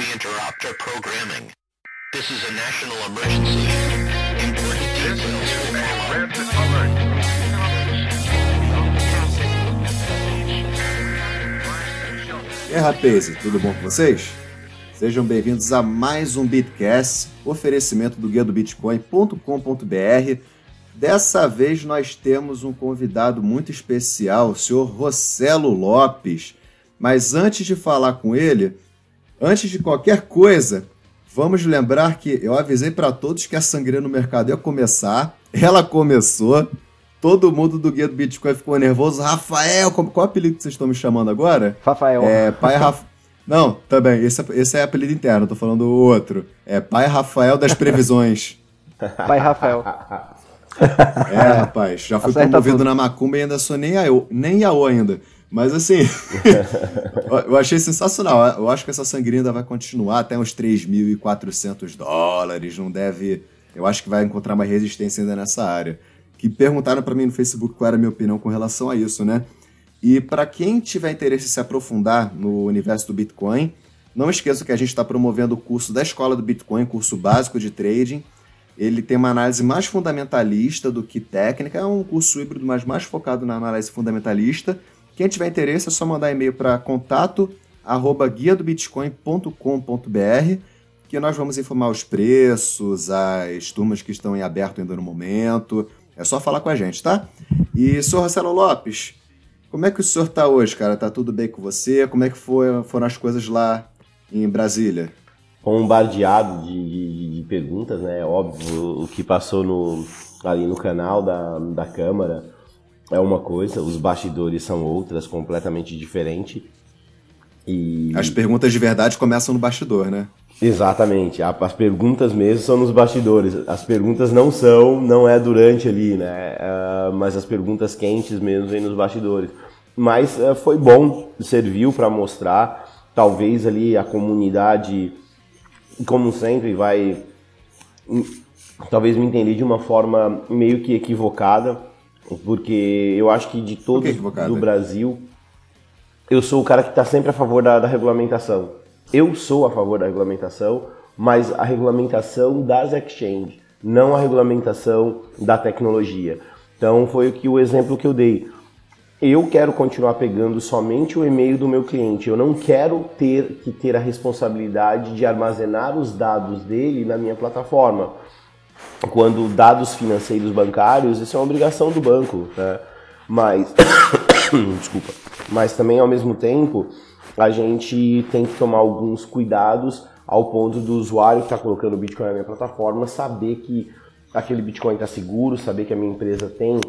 We interrupt our programming. This is a national emergency. Important details. E aí, rapazes, tudo bom com vocês? Sejam bem-vindos a mais um Bitcast, oferecimento do guia do Bitcoin.com.br. Dessa vez nós temos um convidado muito especial, o senhor Rossello Lopes. Mas antes de falar com ele, antes de qualquer coisa, vamos lembrar que eu avisei para todos que a sangria no mercado ia começar. Ela começou. Todo mundo do guia do Bitcoin ficou nervoso. Rafael, qual, qual apelido que vocês estão me chamando agora? Rafael. É, pai Rafael. Não, também, esse, é- esse é apelido interno, tô falando o outro. É pai Rafael das previsões. Pai Rafael. É, rapaz, já fui Acerta promovido tudo. na Macumba e ainda sou nem Iaô, nem Iaô ainda. Mas assim, eu- achei sensacional. Eu acho que essa sangria ainda vai continuar até uns 3.400 dólares. Não deve. Eu acho que vai encontrar uma resistência ainda nessa área. Que perguntaram pra mim no Facebook qual era a minha opinião com relação a isso, né? E para quem tiver interesse em se aprofundar no universo do Bitcoin, não esqueça que a gente está promovendo o curso da Escola do Bitcoin, curso básico de trading. Ele tem uma análise mais fundamentalista do que técnica, é um curso híbrido, mas mais focado na análise fundamentalista. Quem tiver interesse é só mandar e-mail para contato arroba bitcoin.com.br que nós vamos informar os preços, as turmas que estão em aberto ainda no momento. É só falar com a gente, tá? E, senhor Marcelo Lopes, como é que o senhor tá hoje, cara? Tá tudo bem com você? Como é que foi, foram as coisas lá em Brasília? bombardeado de, de- de perguntas, né? Óbvio, o que passou no, ali no canal da, da Câmara é uma coisa, os bastidores são outras, completamente diferente. E As perguntas de verdade começam no bastidor, né? exatamente, as perguntas mesmo são nos bastidores. As perguntas não são, não é durante ali, né? Ah, mas as perguntas quentes mesmo vêm nos bastidores. Mas ah, foi bom, serviu para mostrar, talvez ali a comunidade como sempre, vai hum, talvez me entender de uma forma meio que equivocada, porque eu acho que de todos equivocada? do Brasil, eu sou o cara que está sempre a favor da, da regulamentação. Eu sou a favor da regulamentação, mas a regulamentação das exchanges, não a regulamentação da tecnologia. Então foi o que o exemplo que eu dei. Eu quero continuar pegando somente o e-mail do meu cliente. Eu não quero ter que ter a responsabilidade de armazenar os dados dele na minha plataforma. Quando dados financeiros bancários, isso é uma obrigação do banco, né? Mas, desculpa. Mas também ao mesmo tempo, a gente tem que tomar alguns cuidados ao ponto do usuário que está colocando o Bitcoin na minha plataforma saber que aquele Bitcoin está seguro, saber que a minha empresa tem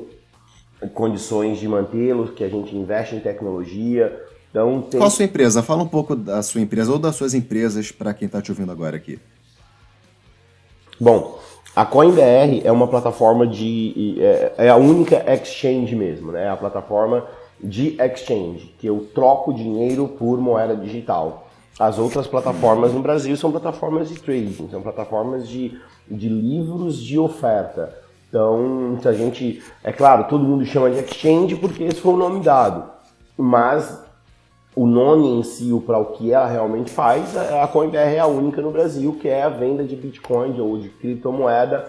condições de mantê-lo, que a gente investe em tecnologia. Então, tem... Qual a sua empresa? Fala um pouco da sua empresa ou das suas empresas para quem tá te ouvindo agora aqui. Bom, a CoinBR é uma plataforma de. É, é a única exchange mesmo, né? É a plataforma de exchange, que eu troco dinheiro por moeda digital. As outras plataformas no Brasil são plataformas de trading, são plataformas de, de livros de oferta. Então, se a gente. É claro, todo mundo chama de exchange porque esse foi o nome dado. Mas o nome em si, para o que ela realmente faz, a CoinBR é a única no Brasil, que é a venda de Bitcoin ou de criptomoeda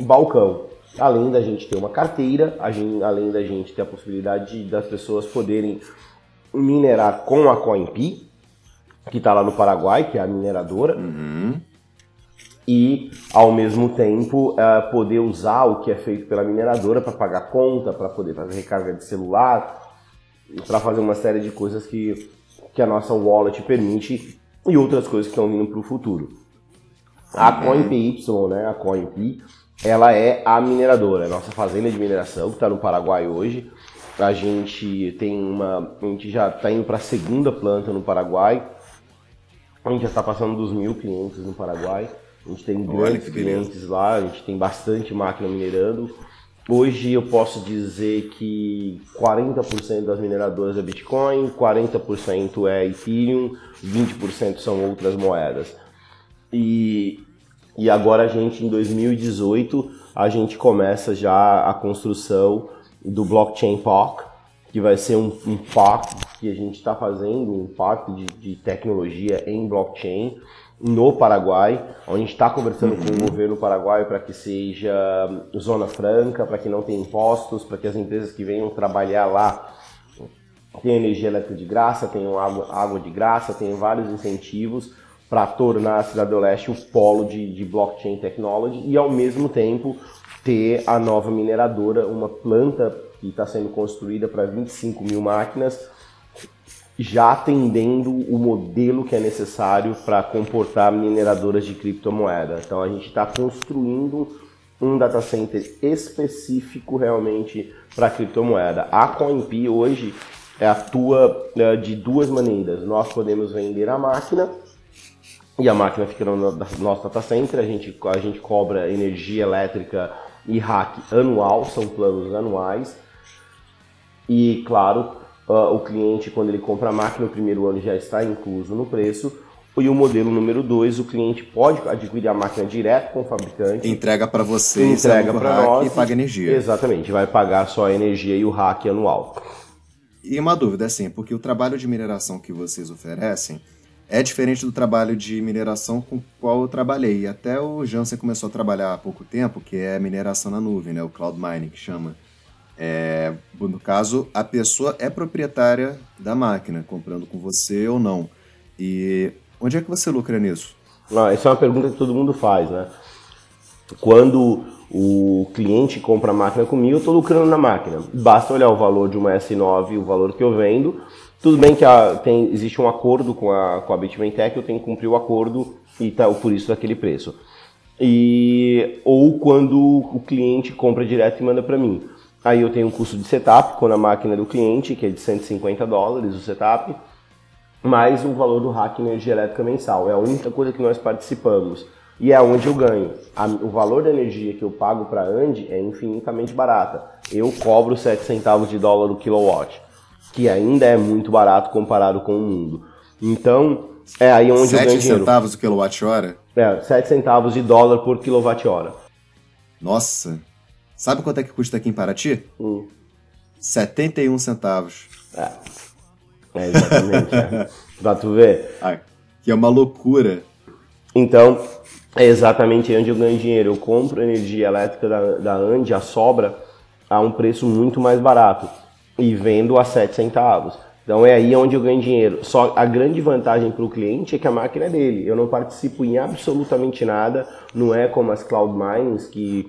balcão. Além da gente ter uma carteira, gente- além da gente ter a possibilidade de- das pessoas poderem minerar com a CoinP, que está lá no Paraguai, que é a mineradora, e ao mesmo tempo eh, poder usar o que é feito pela mineradora para pagar conta, para poder fazer recarga de celular, para fazer uma série de coisas que, que a nossa wallet permite e outras coisas que estão vindo para o futuro. A CoinPY, né, a CoinP, ela é a mineradora, é a nossa fazenda de mineração que está no Paraguai hoje. A gente tem uma, a gente já está indo para a segunda planta no Paraguai. A gente já está passando dos mil clientes no Paraguai. A gente tem grandes clientes lá, a gente tem bastante máquina minerando. Hoje eu posso dizer que 40% das mineradoras é Bitcoin, 40% é Ethereum, 20% são outras moedas. E, e agora a gente, em 2018, a gente começa já a construção do Blockchain POC, que vai ser um, um que a gente está fazendo um pacto de, de tecnologia em blockchain no Paraguai, onde está conversando com o governo paraguaio para que seja zona franca, para que não tenha impostos, para que as empresas que venham trabalhar lá tenham energia elétrica de graça, tenham água, água de graça, tenham vários incentivos para tornar a Cidade do Leste o polo de, de blockchain technology e ao mesmo tempo ter a nova mineradora, uma planta que está sendo construída para 25 mil máquinas, já atendendo o modelo que é necessário para comportar mineradoras de criptomoeda. Então a gente está construindo um data center específico realmente para criptomoeda. A CoinP hoje atua né, de duas maneiras. Nós podemos vender a máquina e a máquina fica no nosso data center, a gente, a gente cobra energia elétrica e hack anual, são planos anuais. E claro, uh, o cliente, quando ele compra a máquina, o primeiro ano já está incluso no preço. E o modelo número 2, o cliente pode adquirir a máquina direto com o fabricante. Entrega para você, entrega para nós e paga energia. Exatamente, vai pagar só a energia e o hack anual. E uma dúvida, assim, porque o trabalho de mineração que vocês oferecem é diferente do trabalho de mineração com o qual eu trabalhei. Até o Jansen começou a trabalhar há pouco tempo, que é mineração na nuvem, né? o cloud mining que chama. É, no caso, a pessoa é proprietária da máquina, comprando com você ou não. E onde é que você lucra nisso? Não, essa é uma pergunta que todo mundo faz, né? Quando o cliente compra a máquina comigo, eu estou lucrando na máquina. Basta olhar o valor de uma S9, o valor que eu vendo, tudo bem que a, tem, existe um acordo com a, com a Bitmain Tech, eu tenho que cumprir o acordo e tá por isso daquele preço. E, ou quando o cliente compra direto e manda para mim. Aí eu tenho um custo de setup com a máquina do cliente, que é de 150 dólares o setup, mais o valor do hack energia elétrica mensal. É a única coisa que nós participamos. E é onde eu ganho. A, o valor da energia que eu pago para a Andy é infinitamente barata. Eu cobro 7 centavos de dólar o kilowatt que ainda é muito barato comparado com o mundo. Então, é aí onde 7 eu ganho dinheiro. 7 centavos o quilowatt-hora? É, 7 centavos de dólar por quilowatt-hora. Nossa! Sabe quanto é que custa aqui em Paraty? Hum. 71 centavos. É, é exatamente. é. Pra tu ver. Ah, que é uma loucura. Então, é exatamente onde eu ganho dinheiro. Eu compro energia elétrica da, da Andi, a sobra, a um preço muito mais barato e vendo a 7 centavos. Então é aí onde eu ganho dinheiro. Só a grande vantagem para o cliente é que a máquina é dele. Eu não participo em absolutamente nada. Não é como as cloud mines que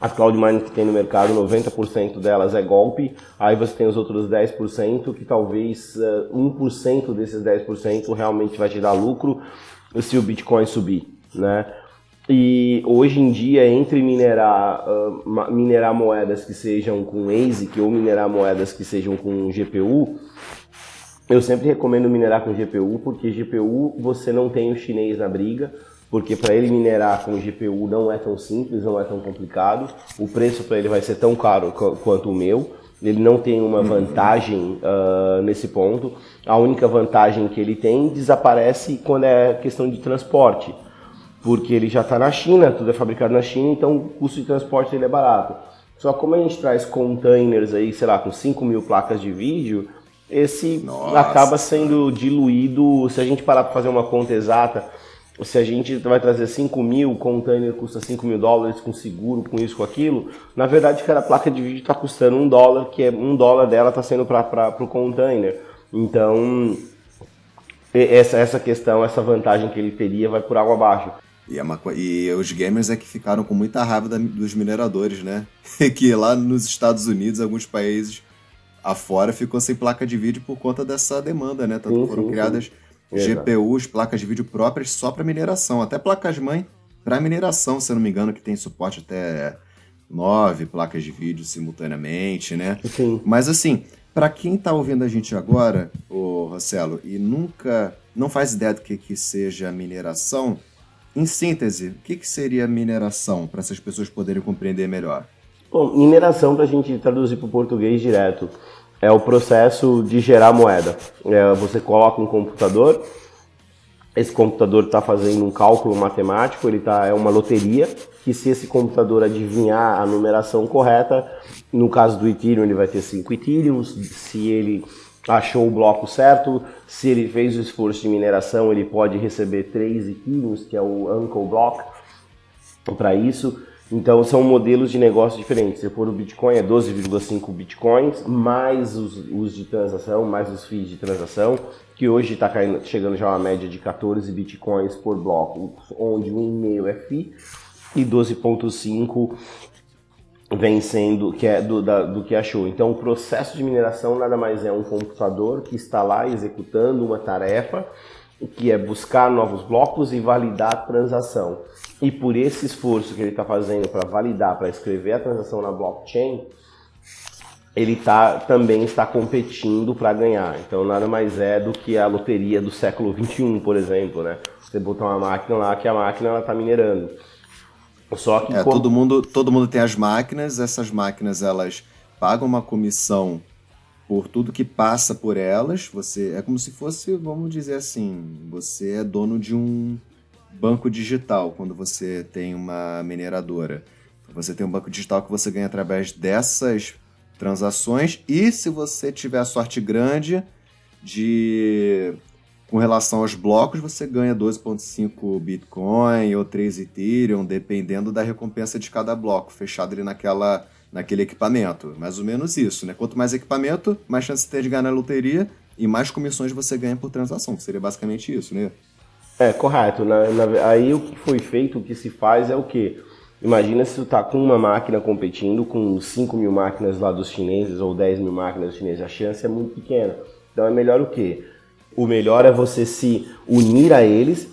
as cloud mines que tem no mercado, 90% delas é golpe. Aí você tem os outros 10% que talvez uh, eh, 1% desses 10% realmente vai te dar lucro se o Bitcoin subir, né? E hoje em dia, entre minerar, uh, minerar moedas que sejam com ASIC ou minerar moedas que sejam com GPU, eu sempre recomendo minerar com GPU, porque GPU você não tem o chinês na briga, porque para ele minerar com GPU não é tão simples, não é tão complicado, o preço para ele vai ser tão caro quanto o meu, ele não tem uma vantagem uh, nesse ponto, a única vantagem que ele tem desaparece quando é questão de transporte porque ele já está na China, tudo é fabricado na China, então o custo de transporte dele é barato. Só como a gente traz containers aí, sei lá, com 5 mil placas de vídeo, esse Nossa. acaba sendo diluído. Se a gente parar para fazer uma conta exata, se a gente vai trazer 5 mil, o container custa 5 mil dólares com seguro, com isso, com aquilo, na verdade cada placa de vídeo está custando um dólar, que é um dólar dela está sendo para o container. Então, essa, essa questão, essa vantagem que ele teria vai por água abaixo. E, é uma, e os gamers é que ficaram com muita raiva da, dos mineradores, né? que lá nos Estados Unidos, alguns países afora, ficou sem placa de vídeo por conta dessa demanda, né? Tanto sim, foram sim, criadas sim. GPUs, placas de vídeo próprias só para mineração, até placas-mãe para mineração, se eu não me engano, que tem suporte até nove placas de vídeo simultaneamente, né? Sim. Mas assim, para quem está ouvindo a gente agora, o Rossello, e nunca não faz ideia do que, que seja mineração, em síntese, o que, que seria mineração, para essas pessoas poderem compreender melhor? Bom, mineração, para a gente traduzir para o português direto, é o processo de gerar moeda. É, você coloca um computador, esse computador está fazendo um cálculo matemático, ele tá, é uma loteria, que se esse computador adivinhar a numeração correta, no caso do Ethereum ele vai ter 5 Ethereums, se ele achou o bloco certo, se ele fez o esforço de mineração, ele pode receber 3 Ethereums, que é o Uncle Block, para isso. Então são modelos de negócio diferentes. Se for o Bitcoin é 12,5 Bitcoins, mais os, os, de transação, mais os FIIs de transação, que hoje está chegando já a uma média de 14 Bitcoins por bloco, onde 1,5 é FII e 12,5 vem sendo que é do, da, do que achou. Então o processo de mineração nada mais é um computador que está lá executando uma tarefa que é buscar novos blocos e validar a transação. E por esse esforço que ele está fazendo para validar, para escrever a transação na blockchain, ele tá, também está competindo para ganhar. Então nada mais é do que a loteria do século 21, por exemplo, né? Você botar uma máquina lá que a máquina está minerando. Só que é, como... todo mundo todo mundo tem as máquinas, essas máquinas elas pagam uma comissão por tudo que passa por elas. Você é como se fosse, vamos dizer assim, você é dono de um banco digital quando você tem uma mineradora. Você tem um banco digital que você ganha através dessas transações e se você tiver a sorte grande de com relação aos blocos, você ganha 12.5 Bitcoin ou 3 Ethereum, dependendo da recompensa de cada bloco, fechado ali naquela naquele equipamento. Mais ou menos isso, né? Quanto mais equipamento, mais chance você tem de ganhar na loteria e mais comissões você ganha por transação. Seria basicamente isso, né? É, correto. Na, na, aí o que foi feito, o que se faz é o quê? Imagina se tu tá com uma máquina competindo com 5 mil máquinas lá dos chineses ou 10 mil máquinas dos chineses, a chance é muito pequena. Então é melhor o quê? O melhor é você se unir a eles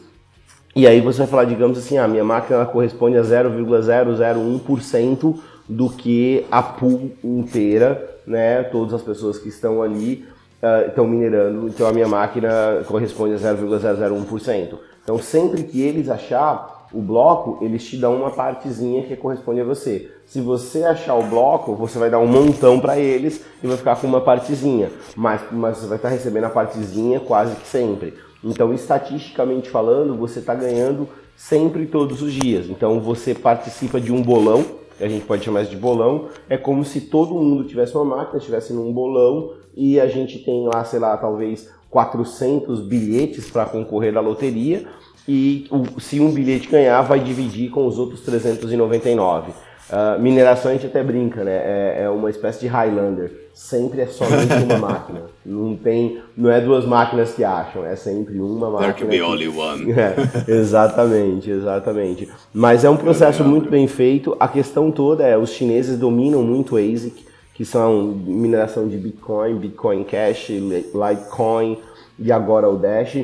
e aí você vai falar, digamos assim, a ah, minha máquina corresponde a 0,001% do que a pool inteira, né? Todas as pessoas que estão ali uh, estão minerando, então a minha máquina corresponde a 0,001%. Então sempre que eles achar o bloco, eles te dão uma partezinha que corresponde a você. Se você achar o bloco, você vai dar um montão para eles e vai ficar com uma partezinha, mas, mas você vai estar recebendo a partezinha quase que sempre. Então, estatisticamente falando, você está ganhando sempre todos os dias. Então, você participa de um bolão, a gente pode chamar isso de bolão, é como se todo mundo tivesse uma máquina, estivesse num bolão e a gente tem lá, sei lá, talvez 400 bilhetes para concorrer à loteria e se um bilhete ganhar, vai dividir com os outros 399. Uh, mineração a gente até brinca, né? É, é, uma espécie de Highlander. Sempre é somente uma máquina. Não tem, não é duas máquinas que acham, é sempre uma máquina. There can be only one. É, exatamente, exatamente. Mas é um processo muito bem feito. A questão toda é, os chineses dominam muito o ASIC, que são mineração de Bitcoin, Bitcoin Cash, Litecoin e agora o Dash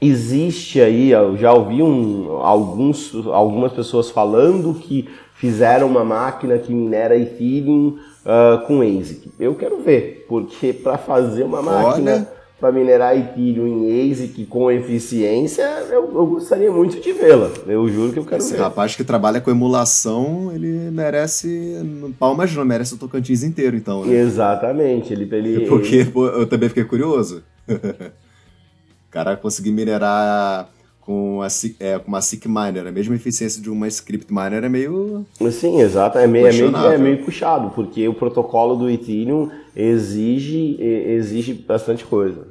existe aí, eu já ouvi um, alguns, algumas pessoas falando que fizeram uma máquina que minera Ethereum uh, com ASIC. Eu quero ver, porque para fazer uma máquina para minerar Ethereum em ASIC com eficiência, eu, eu gostaria muito de vê-la. Eu juro que eu quero Esse ver. rapaz que trabalha com emulação, ele merece palmas não, merece o Tocantins inteiro, então. Né? Exatamente. Ele, ele, porque pô, eu também fiquei curioso. o cara conseguir minerar com, a, é, com uma SIC Miner, a mesma eficiência de uma Script Miner é meio. Sim, exato, é meio, é meio, é meio puxado, porque o protocolo do Ethereum exige, exige bastante coisa.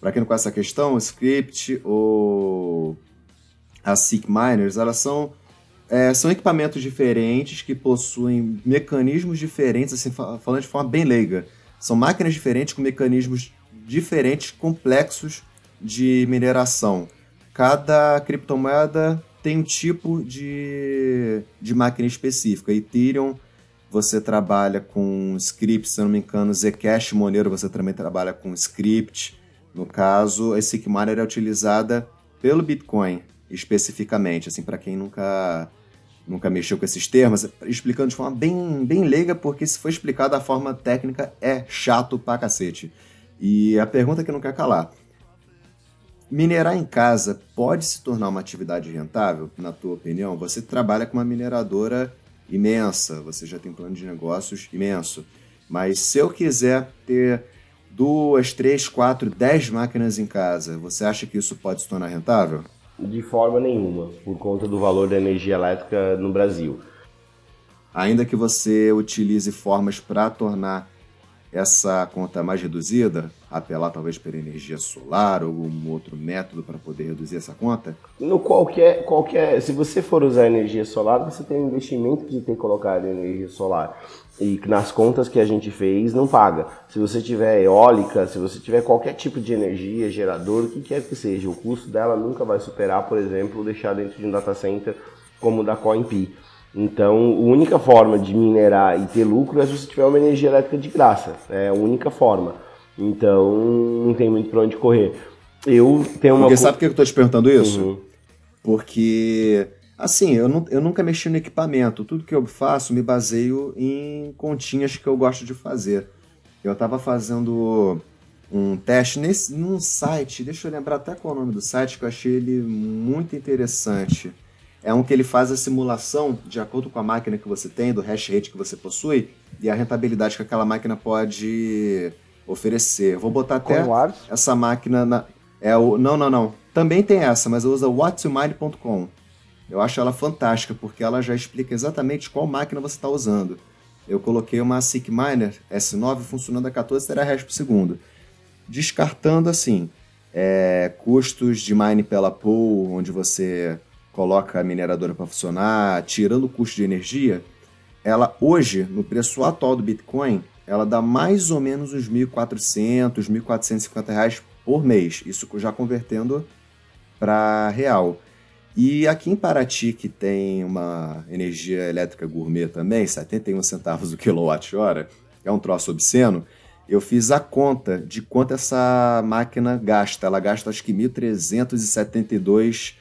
Para quem não conhece essa questão, o Script ou as SIC Miners, elas são, é, são equipamentos diferentes que possuem mecanismos diferentes, assim, falando de forma bem leiga. São máquinas diferentes com mecanismos diferentes, complexos de mineração cada criptomoeda tem um tipo de, de máquina específica. Ethereum, você trabalha com script, se não me engano, Zcash Monero, você também trabalha com script. No caso, a SIC Miner é utilizada pelo Bitcoin, especificamente, assim, para quem nunca nunca mexeu com esses termos, explicando de forma bem, bem leiga, porque se for explicar da forma técnica é chato pra cacete. E a pergunta que não quer calar, Minerar em casa pode se tornar uma atividade rentável, na tua opinião? Você trabalha com uma mineradora imensa, você já tem um plano de negócios imenso. Mas se eu quiser ter duas, três, quatro, dez máquinas em casa, você acha que isso pode se tornar rentável? De forma nenhuma, por conta do valor da energia elétrica no Brasil. Ainda que você utilize formas para tornar essa conta mais reduzida, apelar talvez para energia solar ou algum outro método para poder reduzir essa conta? No qualquer, qualquer, se você for usar energia solar, você tem um investimento de ter colocado energia solar. E nas contas que a gente fez, não paga. Se você tiver eólica, se você tiver qualquer tipo de energia, gerador, o que quer que seja, o custo dela nunca vai superar, por exemplo, deixar dentro de um data center como o da CoinP. Então, a única forma de minerar e ter lucro é se você tiver uma energia elétrica de graça. É a única forma. Então, não tem muito para onde correr. Eu tenho uma. Porque sabe por que eu estou te perguntando isso? Uhum. Porque, assim, eu, não, eu nunca mexi no equipamento. Tudo que eu faço me baseio em continhas que eu gosto de fazer. Eu estava fazendo um teste nesse, num site, deixa eu lembrar até qual é o nome do site, que eu achei ele muito interessante é um que ele faz a simulação de acordo com a máquina que você tem, do hash rate que você possui e a rentabilidade que aquela máquina pode oferecer. Vou botar até essa máquina na. É o... Não, não, não. Também tem essa, mas eu uso whatsumine.com. Eu acho ela fantástica, porque ela já explica exatamente qual máquina você está usando. Eu coloquei uma SICK S9 funcionando a 14 terahash por segundo. Descartando assim, é, custos de mine pela pool, onde você coloca a mineradora para funcionar, tirando o custo de energia, ela hoje, no preço atual do Bitcoin, ela dá mais ou menos uns 1.400, 1.450 reais por mês. Isso já convertendo para real. E aqui em Paraty, que tem uma energia elétrica gourmet também, 71 centavos o quilowatt-hora, é um troço obsceno, eu fiz a conta de quanto essa máquina gasta. Ela gasta acho que 1.372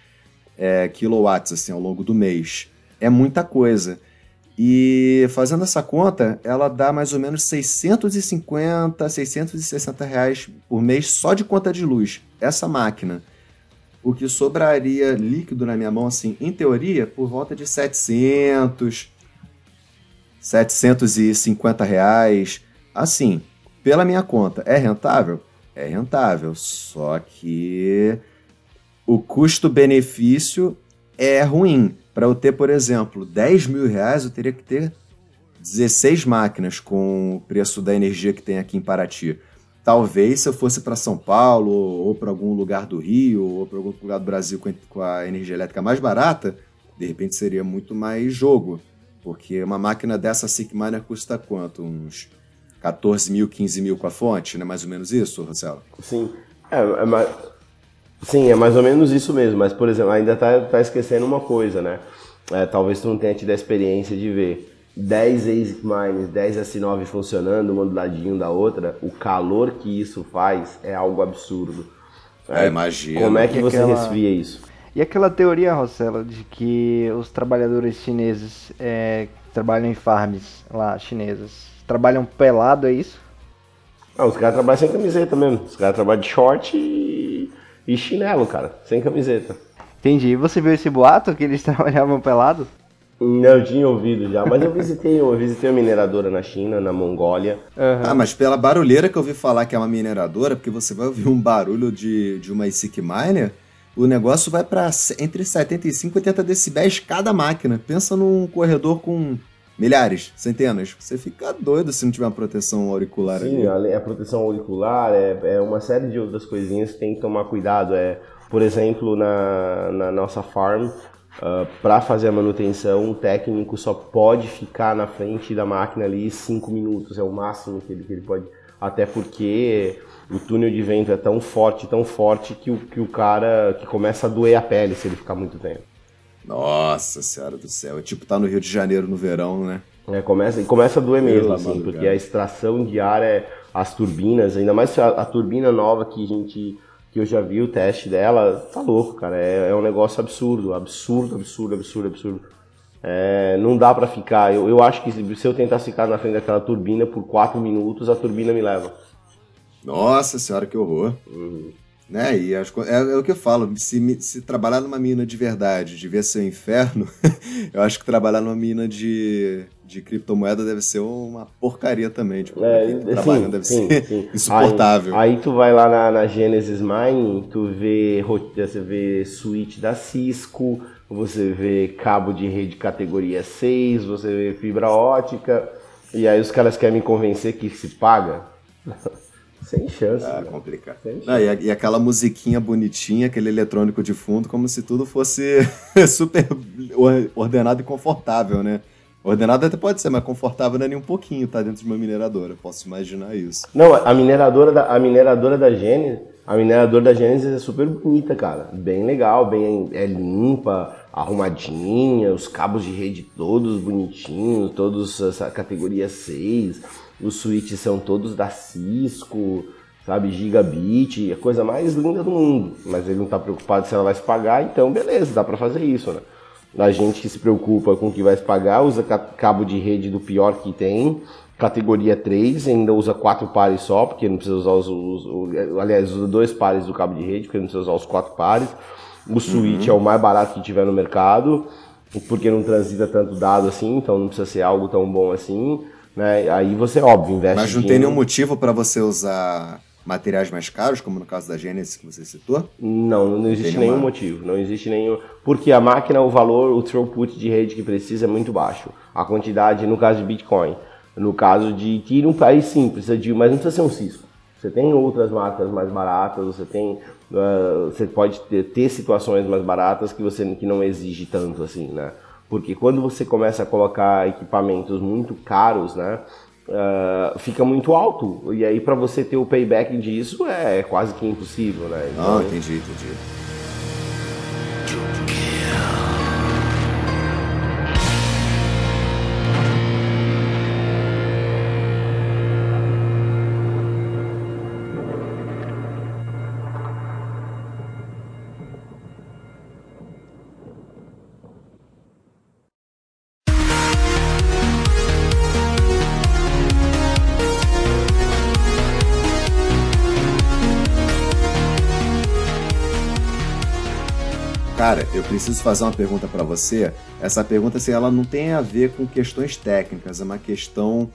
é, kilowatts assim, ao longo do mês. É muita coisa. E fazendo essa conta, ela dá mais ou menos 650, 660 reais por mês só de conta de luz. Essa máquina. O que sobraria líquido na minha mão, assim, em teoria, por volta de 700, 750 reais. Assim, pela minha conta, é rentável? É rentável. Só que o custo-benefício é ruim. Para eu ter, por exemplo, 10 mil reais, eu teria que ter 16 máquinas com o preço da energia que tem aqui em Paraty. Talvez se eu fosse para São Paulo ou para algum lugar do Rio ou para algum lugar do Brasil com a energia elétrica mais barata, de repente seria muito mais jogo. Porque uma máquina dessa SIC Miner custa quanto? Uns 14 mil, 15 mil com a fonte, não é mais ou menos isso, Rossello? Sim. É, é, Sim, é mais ou menos isso mesmo, mas por exemplo, ainda tá, tá esquecendo uma coisa, né? É, talvez tu não tenha tido a experiência de ver 10 ASIC Mines, 10 S9 funcionando, uma do ladinho da outra, o calor que isso faz é algo absurdo. É, imagina. Como é que e você aquela... resfria isso? E aquela teoria, Rossella, de que os trabalhadores chineses é, que trabalham em farms lá, chinesas, trabalham pelado, é isso? Não, os caras trabalham sem camiseta mesmo. Os caras trabalham de short e e chinelo, cara, sem camiseta. Entendi. Você viu esse boato que eles trabalhavam pelado? Não, eu tinha ouvido já, mas eu visitei, eu visitei uma mineradora na China, na Mongólia. Uhum. Ah, mas pela barulheira que eu ouvi falar que é uma mineradora, porque você vai ouvir um barulho de, de uma ASIC Miner, o negócio vai para entre 75 e 80 decibéis cada máquina. Pensa num corredor com milhares, centenas. Você fica doido se não tiver uma proteção auricular Sim, ali. Sim, a proteção auricular é, é uma série de outras coisinhas que tem que tomar cuidado. É, por exemplo, na, na nossa farm, uh, ah, para fazer a manutenção, o técnico só pode ficar na frente da máquina ali 5 minutos, é o máximo que ele, que ele pode. Até porque o túnel de vento é tão forte, tão forte, que o, que o cara que começa a doer a pele se ele ficar muito tempo. Nossa senhora do céu. É tipo tá no Rio de Janeiro no verão, né? É, começa, começa a doer mesmo, assim, porque a extração de ar é as turbinas, ainda mais a, a, turbina nova que a gente que eu já vi o teste dela, tá louco, cara. É, é um negócio absurdo, absurdo, absurdo, absurdo, absurdo. É, não dá para ficar. Eu, eu acho que se eu tentar ficar na frente daquela turbina por 4 minutos, a turbina me leva. Nossa senhora, que horror. Uhum. Né? E as, é, é, o que eu falo, se, se trabalhar numa mina de verdade devia ser um inferno, eu acho que trabalhar numa mina de, de criptomoeda deve ser uma porcaria também. Tipo, é, sim, deve sim, ser sim. insuportável. Aí, aí, tu vai lá na, na Genesis Mine, tu vê, você vê switch da Cisco, você vê cabo de rede categoria 6, você vê fibra ótica. E aí os caras querem me convencer que se paga. Sem chance. Ah, né? complicado. Sem Não, e, e aquela musiquinha bonitinha, aquele eletrônico de fundo, como se tudo fosse super or- ordenado e confortável, né? Ordenado até pode ser, mas confortável não é nem um pouquinho, tá dentro de uma mineradora. Posso imaginar isso. Não, a mineradora da, a mineradora da Gênesis, a mineradora da Gênesis é super bonita, cara. Bem legal, bem é limpa, arrumadinha, os cabos de rede todos bonitinhos, todos essa categoria 6. Os switches são todos da Cisco, sabe, gigabit, a coisa mais linda do mundo. Mas ele não tá preocupado se ela vai se pagar, então beleza, dá pra fazer isso, né? A gente que se preocupa com o que vai se pagar, usa ca- cabo de rede do pior que tem, categoria 3, ainda usa quatro pares só, porque não precisa usar os, os- o- aliás, usa dois pares do cabo de rede, porque não precisa usar os quatro pares. O switch é o mais barato que tiver no mercado, porque não transita tanto dado assim, então não precisa ser algo tão bom assim. Né? Aí você, óbvio, investe Mas não tem nenhum motivo para você usar materiais mais caros, como no caso da Genesis que você citou? Não, não existe nenhum motivo. Não existe nenhum. Porque a máquina, o valor, o throughput de rede que precisa é muito baixo. A quantidade, no caso de Bitcoin. No caso de Ethereum, aí sim, precisa de. Mas não precisa ser um Cisco. Você tem outras marcas mais baratas, você tem. ah, você pode ter, ter situações mais baratas que você que não exige tanto assim, né? Porque quando você começa a colocar equipamentos muito caros, né? ah, fica muito alto. E aí, para você ter o payback disso, é quase que impossível, né? Então, Ah, entendi, entendi. Cara, eu preciso fazer uma pergunta pra você. Essa pergunta, assim, ela não tem a ver com questões técnicas, é uma questão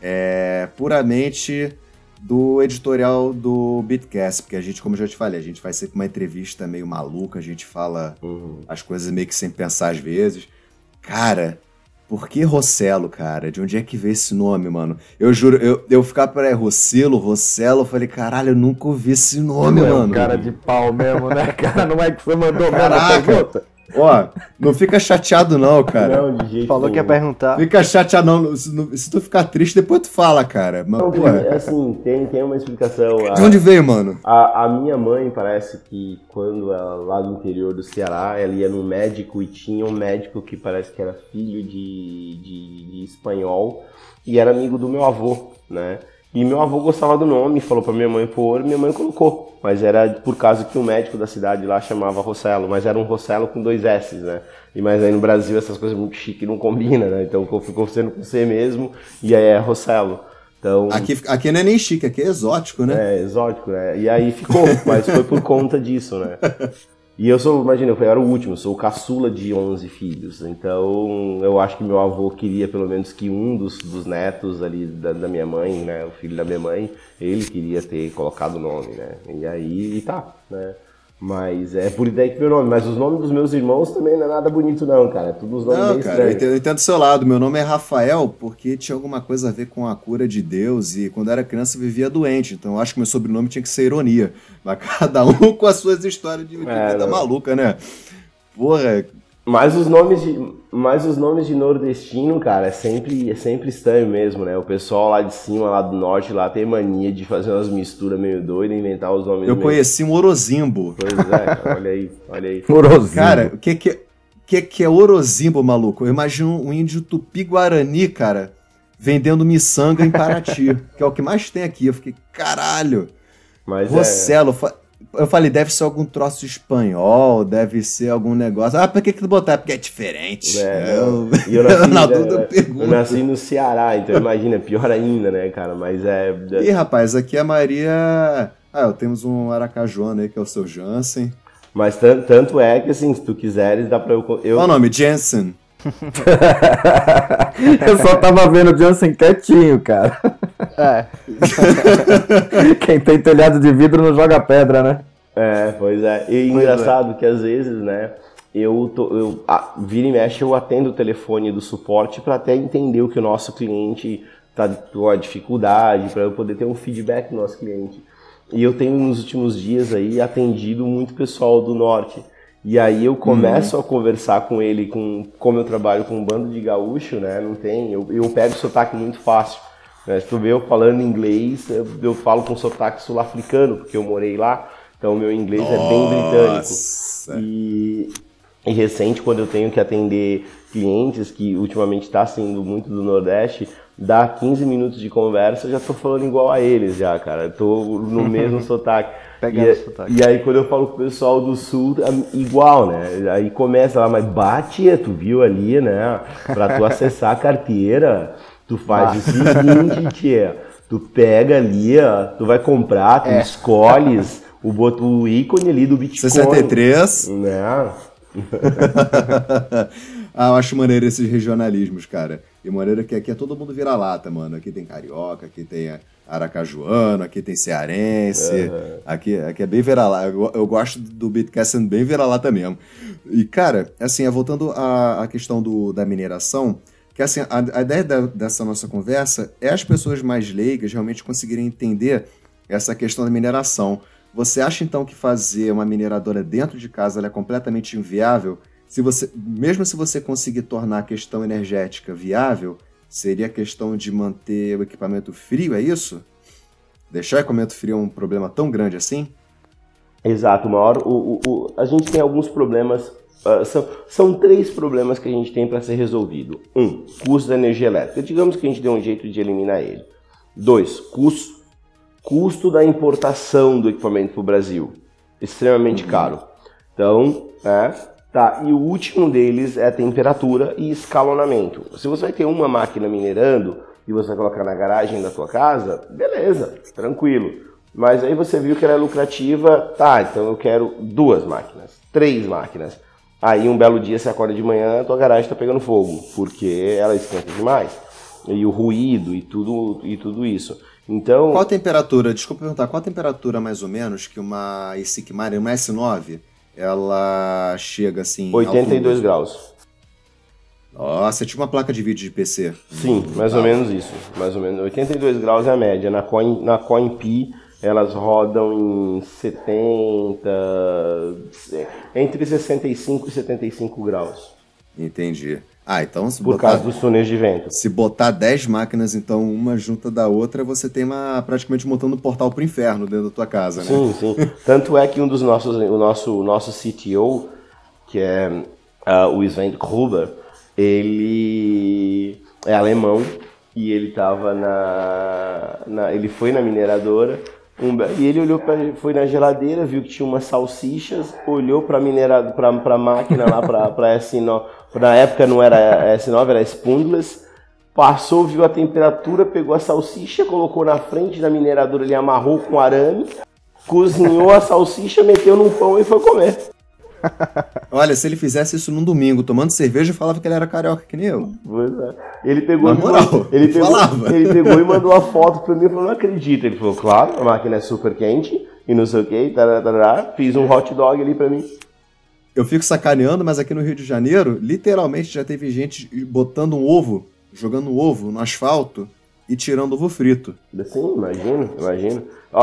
é, puramente do editorial do Bitcast, porque a gente, como eu já te falei, a gente vai ser com uma entrevista meio maluca, a gente fala uhum. as coisas meio que sem pensar às vezes. Cara, por que Rossello, cara? De onde é que veio esse nome, mano? Eu juro, eu, eu ficava para Rosselo, Rossello, eu falei, caralho, eu nunca ouvi esse nome, é um mano. cara de pau mesmo, né, cara? Não é que você mandou mesmo a Caraca. pergunta? Ó, não fica chateado não, cara. Não, de jeito Falou que ia perguntar. Fica chateado não. Se, não- se tu ficar triste, depois tu fala, cara. Mas, Não, porra, é assim, tem, tem uma explicação. de onde veio, mano? A, a minha mãe parece que quando ela lá do interior do Ceará, ela ia no médico e tinha um médico que parece que era filho de, de, de espanhol e era amigo do meu avô, né? E meu avô gostava do nome, falou pra minha mãe pôr, minha mãe colocou. Mas era por causa que o médico da cidade lá chamava Rossello, mas era um Rossello com dois S, né? E mas aí no Brasil essas coisas muito chique não combinam, né? Então ficou sendo com C mesmo, e aí é Rossello. Então, Aqui, aqui não é nem chique, aqui é exótico, né? é, exótico, né? E aí ficou, mas foi por conta disso, né? E eu sou, imagina, eu era o último, sou o caçula de 11 filhos. Então, eu acho que meu avô queria pelo menos que um dos, dos netos ali da, da minha mãe, né? O filho da minha mãe, ele queria ter colocado o nome, né? E aí, e tá, né? Mas é por ideia que meu nome. Mas os nomes dos meus irmãos também não é nada bonito, não, cara. É tudo os nomes Não, bem cara, eu estranhos. entendo, eu entendo do seu lado. Meu nome é Rafael porque tinha alguma coisa a ver com a cura de Deus e quando eu era criança eu vivia doente. Então eu acho que meu sobrenome tinha que ser ironia. Mas cada um com as suas histórias de, É, vida não. maluca, né? Porra, Mas os nomes de, mas os nomes de nordestino, cara, é sempre, é sempre estranho mesmo, né? O pessoal lá de cima, lá do norte, lá tem mania de fazer umas misturas meio doidas, inventar os nomes eu meio... conheci um Orozimbo. Pois é, cara, olha aí, olha aí. Morosinho. Cara, o que que, que que é Orozimbo, maluco? Eu imagino um índio tupi-guarani, cara, vendendo miçanga em Paraty, que é o que mais tem aqui. Eu fiquei, caralho, Mas é, Rossello. fa- Eu falei, deve ser algum troço espanhol, deve ser algum negócio. Ah, por que que tu botar? Porque é diferente. é, eu, e eu nasci, na né, eu nasci no Ceará, então imagina, pior ainda, né, cara? Mas é... Ih, rapaz, aqui a Maria... Ah, temos um aracajuano aí, que é o seu Jansen. Mas tan- tanto é que, assim, se tu quiseres, dá pra eu... eu Qual o nome? Jensen. Eu só tava vendo o Jansen quietinho, cara. É. Quem tem telhado de vidro não joga pedra, né? É, pois é. E engraçado que às vezes, né, eu, tô, eu ah, vira e mexe, eu atendo o telefone do suporte para até entender o que o nosso cliente tá com a dificuldade, para eu poder ter um feedback do nosso cliente. E eu tenho nos últimos dias aí atendido muito pessoal do norte. E aí eu começo uhum. a conversar com ele, com como eu trabalho com um bando de gaúcho, né? Não tem, eu, eu pego sotaque muito fácil. Né? Se tu vê eu falando inglês, eu, eu falo com sotaque sul-africano, porque eu morei lá. Então meu inglês Nossa. é bem britânico. E, e recente, quando eu tenho que atender clientes que ultimamente está sendo muito do Nordeste, dá 15 minutos de conversa, eu já tô falando igual a eles já, cara. Eu tô no mesmo sotaque. Pegando e, sotaque. e aí quando eu falo com o pessoal do sul, é igual, né? Aí começa lá, mas bate, tu viu ali, né? Pra tu acessar a carteira, tu faz o seguinte, tia. Tu pega ali, ó, tu vai comprar, tu é. escolhes o, o ícone ali do Bitcoin. 63. Né? ah, eu acho maneiro esses regionalismos, cara. E maneiro que aqui é todo mundo vira-lata, mano. Aqui tem carioca, aqui tem aracajuano, aqui tem cearense. Uhum. Aqui, aqui é bem vira-lata. Eu, eu, gosto do Bitcast sendo bem vira-lata mesmo. E, cara, assim, voltando à, à questão do, da mineração, que assim, a, a ideia da, dessa nossa conversa é as pessoas mais leigas realmente conseguirem entender essa questão da mineração. Você acha então que fazer uma mineradora dentro de casa é completamente inviável? Se você, mesmo se você conseguir tornar a questão energética viável, seria questão de manter o equipamento frio, é isso? Deixar o equipamento frio é um problema tão grande assim? Exato, maior. O, o, o, a gente tem alguns problemas. Uh, são, são três problemas que a gente tem para ser resolvido. Um, custo da energia elétrica. Digamos que a gente dê um jeito de eliminar ele. Dois, custo custo da importação do equipamento para o Brasil, extremamente uhum. caro. Então, né, tá. E o último deles é temperatura e escalonamento. Se você vai ter uma máquina minerando e você colocar na garagem da tua casa, beleza, tranquilo. Mas aí você viu que ela é lucrativa, tá, então eu quero duas máquinas, três máquinas. Aí um belo dia você acorda de manhã, a tua garagem está pegando fogo, porque ela esquenta demais. E o ruído e tudo, e tudo isso. Então. Qual a temperatura? Desculpa perguntar, qual a temperatura mais ou menos que uma ISIC Marine, uma S9, ela chega assim. 82 graus. Nossa, é tipo uma placa de vídeo de PC. Sim, mais ou menos isso. Mais ou menos. 82 graus é a média. Na Coin, na CoinP elas rodam em 70. entre 65 e 75 graus. Entendi. Ah, então se Por botar, causa dos túneis de vento. Se botar 10 máquinas, então, uma junta da outra, você tem uma praticamente montando um portal pro inferno dentro da tua casa, né? Sim, sim. Tanto é que um dos nossos, o nosso, o nosso CTO, que é uh, o Sven Gruber, ele é alemão e ele tava na, na ele foi na mineradora um, e ele olhou para foi na geladeira, viu que tinha umas salsichas, olhou para minerado para a máquina lá para essa na época não era S9, era Spundless. Passou, viu a temperatura, pegou a salsicha, colocou na frente da mineradora, ele amarrou com arame, cozinhou a salsicha, meteu num pão e foi comer. Olha, se ele fizesse isso num domingo, tomando cerveja, falava que ele era carioca, que nem eu. Pois é. Ele pegou, moral, ele, pegou, falava. ele pegou e mandou a foto pra mim e falou, não acredito. Ele falou, claro, a máquina é super quente e não sei o que, fiz um hot dog ali pra mim eu fico sacaneando, mas aqui no Rio de Janeiro, literalmente já teve gente botando um ovo, jogando um ovo no asfalto e tirando ovo frito. Sim, imagino, imagino.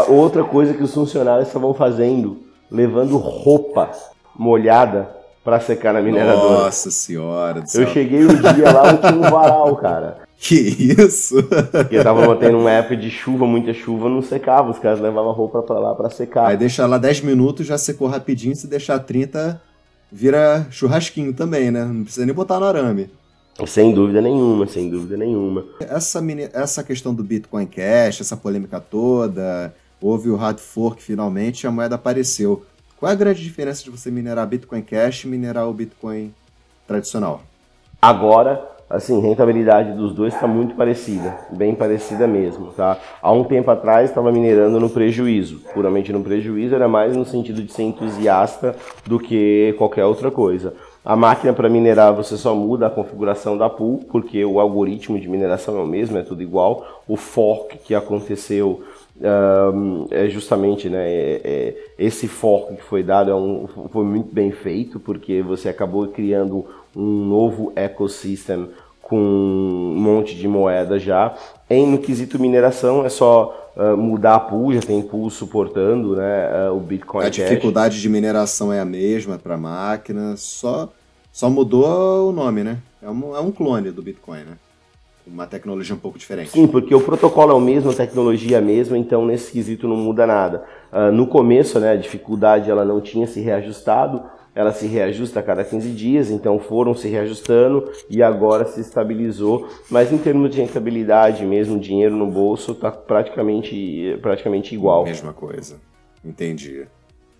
Outra coisa que os funcionários estavam fazendo, levando roupa molhada para secar na mineradora. Nossa senhora do céu. Eu cheguei um dia lá, eu tinha um varal, cara. Que isso? Porque tava mantendo uma época de chuva, muita chuva, não secava. Os caras levavam roupa para lá para secar. Aí deixa lá 10 minutos, já secou rapidinho. Se deixar 30, vira churrasquinho também, né? Não precisa nem botar no arame. Sem dúvida nenhuma, sem dúvida nenhuma. Essa, essa questão do Bitcoin Cash, essa polêmica toda, houve o hard fork finalmente e a moeda apareceu. Qual é a grande diferença de você minerar Bitcoin Cash e minerar o Bitcoin tradicional? Agora, assim, rentabilidade dos dois está muito parecida, bem parecida mesmo, tá? Há um tempo atrás estava minerando no prejuízo, puramente no prejuízo, era mais no sentido de ser entusiasta do que qualquer outra coisa. A máquina para minerar você só muda a configuração da pool, porque o algoritmo de mineração é o mesmo, é tudo igual. O fork que aconteceu é justamente né, é, é, esse fork que foi dado é um, foi muito bem feito, porque você acabou criando um novo ecossistema com um monte de moeda já. Em, no quesito mineração, é só uh, mudar a pool, já tem pool suportando né, uh, o Bitcoin A Cash. dificuldade de mineração é a mesma para máquina, só, só mudou o nome, né? É um, é um clone do Bitcoin, né? Uma tecnologia um pouco diferente. Sim, porque o protocolo é o mesmo, a tecnologia é a mesma, então nesse quesito não muda nada. Uh, no começo, né, a dificuldade ela não tinha se reajustado, ela se reajusta a cada 15 dias, então foram se reajustando e agora se estabilizou. Mas em termos de rentabilidade mesmo, dinheiro no bolso, está praticamente, praticamente igual. Mesma coisa. Entendi.